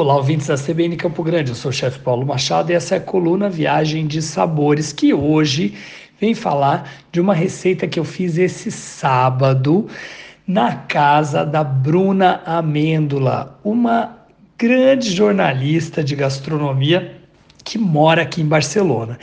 Olá, ouvintes da CBN Campo Grande. Eu sou o chefe Paulo Machado e essa é a coluna Viagem de Sabores, que hoje vem falar de uma receita que eu fiz esse sábado na casa da Bruna Amêndola, uma grande jornalista de gastronomia que mora aqui em Barcelona.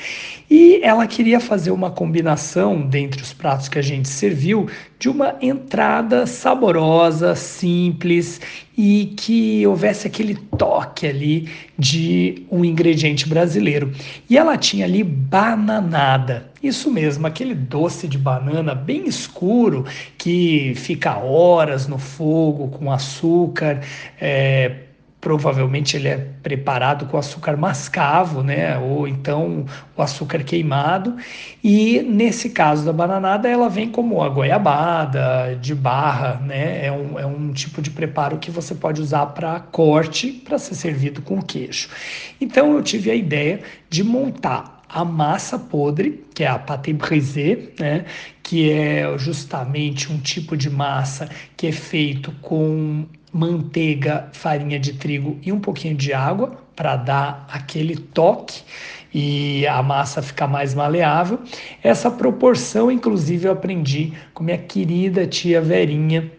E ela queria fazer uma combinação dentre os pratos que a gente serviu de uma entrada saborosa, simples e que houvesse aquele toque ali de um ingrediente brasileiro. E ela tinha ali bananada. Isso mesmo, aquele doce de banana bem escuro que fica horas no fogo com açúcar. É, provavelmente ele é preparado com açúcar mascavo, né? Ou então o açúcar queimado. E nesse caso da bananada, ela vem como a goiabada, de barra, né? É um, é um tipo de preparo que você pode usar para corte, para ser servido com queijo. Então eu tive a ideia de montar a massa podre, que é a pâté brisée, né, que é justamente um tipo de massa que é feito com manteiga, farinha de trigo e um pouquinho de água para dar aquele toque e a massa ficar mais maleável. Essa proporção, inclusive, eu aprendi com minha querida tia Verinha,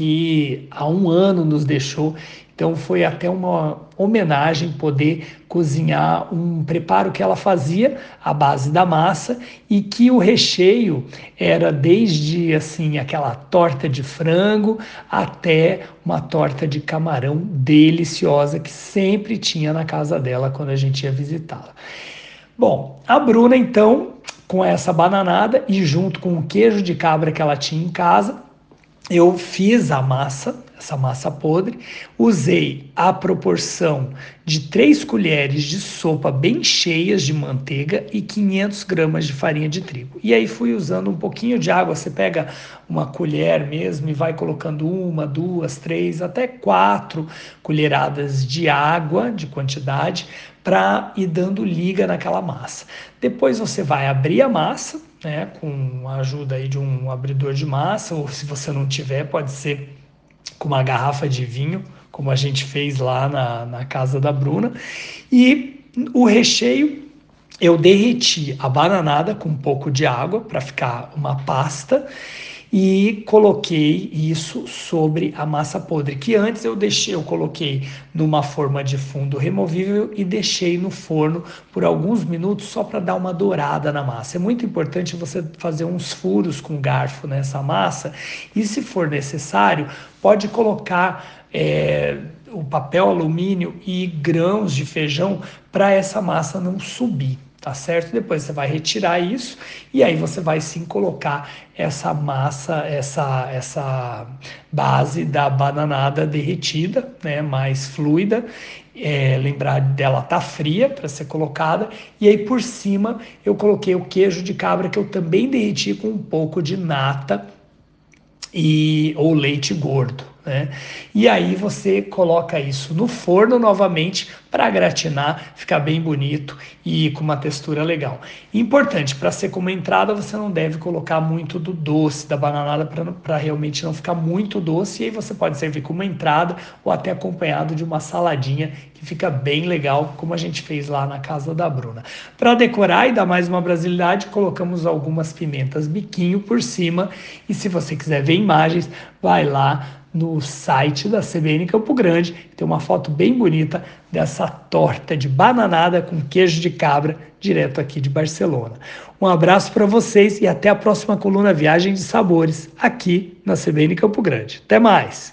que há um ano nos deixou então foi até uma homenagem poder cozinhar um preparo que ela fazia à base da massa e que o recheio era desde assim aquela torta de frango até uma torta de camarão deliciosa que sempre tinha na casa dela quando a gente ia visitá-la. Bom, a Bruna então com essa bananada e junto com o queijo de cabra que ela tinha em casa, eu fiz a massa, essa massa podre, usei a proporção de 3 colheres de sopa bem cheias de manteiga e 500 gramas de farinha de trigo. E aí fui usando um pouquinho de água, você pega uma colher mesmo e vai colocando uma, duas, três, até quatro colheradas de água, de quantidade, para ir dando liga naquela massa. Depois você vai abrir a massa, né, com a ajuda aí de um abridor de massa, ou se você não tiver, pode ser com uma garrafa de vinho, como a gente fez lá na, na casa da Bruna. E o recheio eu derreti a bananada com um pouco de água para ficar uma pasta e coloquei isso sobre a massa podre, que antes eu deixei, eu coloquei numa forma de fundo removível e deixei no forno por alguns minutos só para dar uma dourada na massa. É muito importante você fazer uns furos com garfo nessa massa e, se for necessário, pode colocar é, o papel alumínio e grãos de feijão para essa massa não subir tá certo? Depois você vai retirar isso e aí você vai sim colocar essa massa, essa, essa base da bananada derretida, né, mais fluida. É, lembrar dela tá fria para ser colocada e aí por cima eu coloquei o queijo de cabra que eu também derreti com um pouco de nata e ou leite gordo. Né? E aí você coloca isso no forno novamente para gratinar, ficar bem bonito e com uma textura legal. Importante, para ser como entrada, você não deve colocar muito do doce da bananada para realmente não ficar muito doce. E aí você pode servir como entrada ou até acompanhado de uma saladinha que fica bem legal, como a gente fez lá na casa da Bruna. Para decorar e dar mais uma brasilidade, colocamos algumas pimentas biquinho por cima. E se você quiser ver imagens, vai lá no site da CBN Campo Grande. Tem uma foto bem bonita dessa torta de bananada com queijo de cabra, direto aqui de Barcelona. Um abraço para vocês e até a próxima coluna Viagem de Sabores, aqui na CBN Campo Grande. Até mais!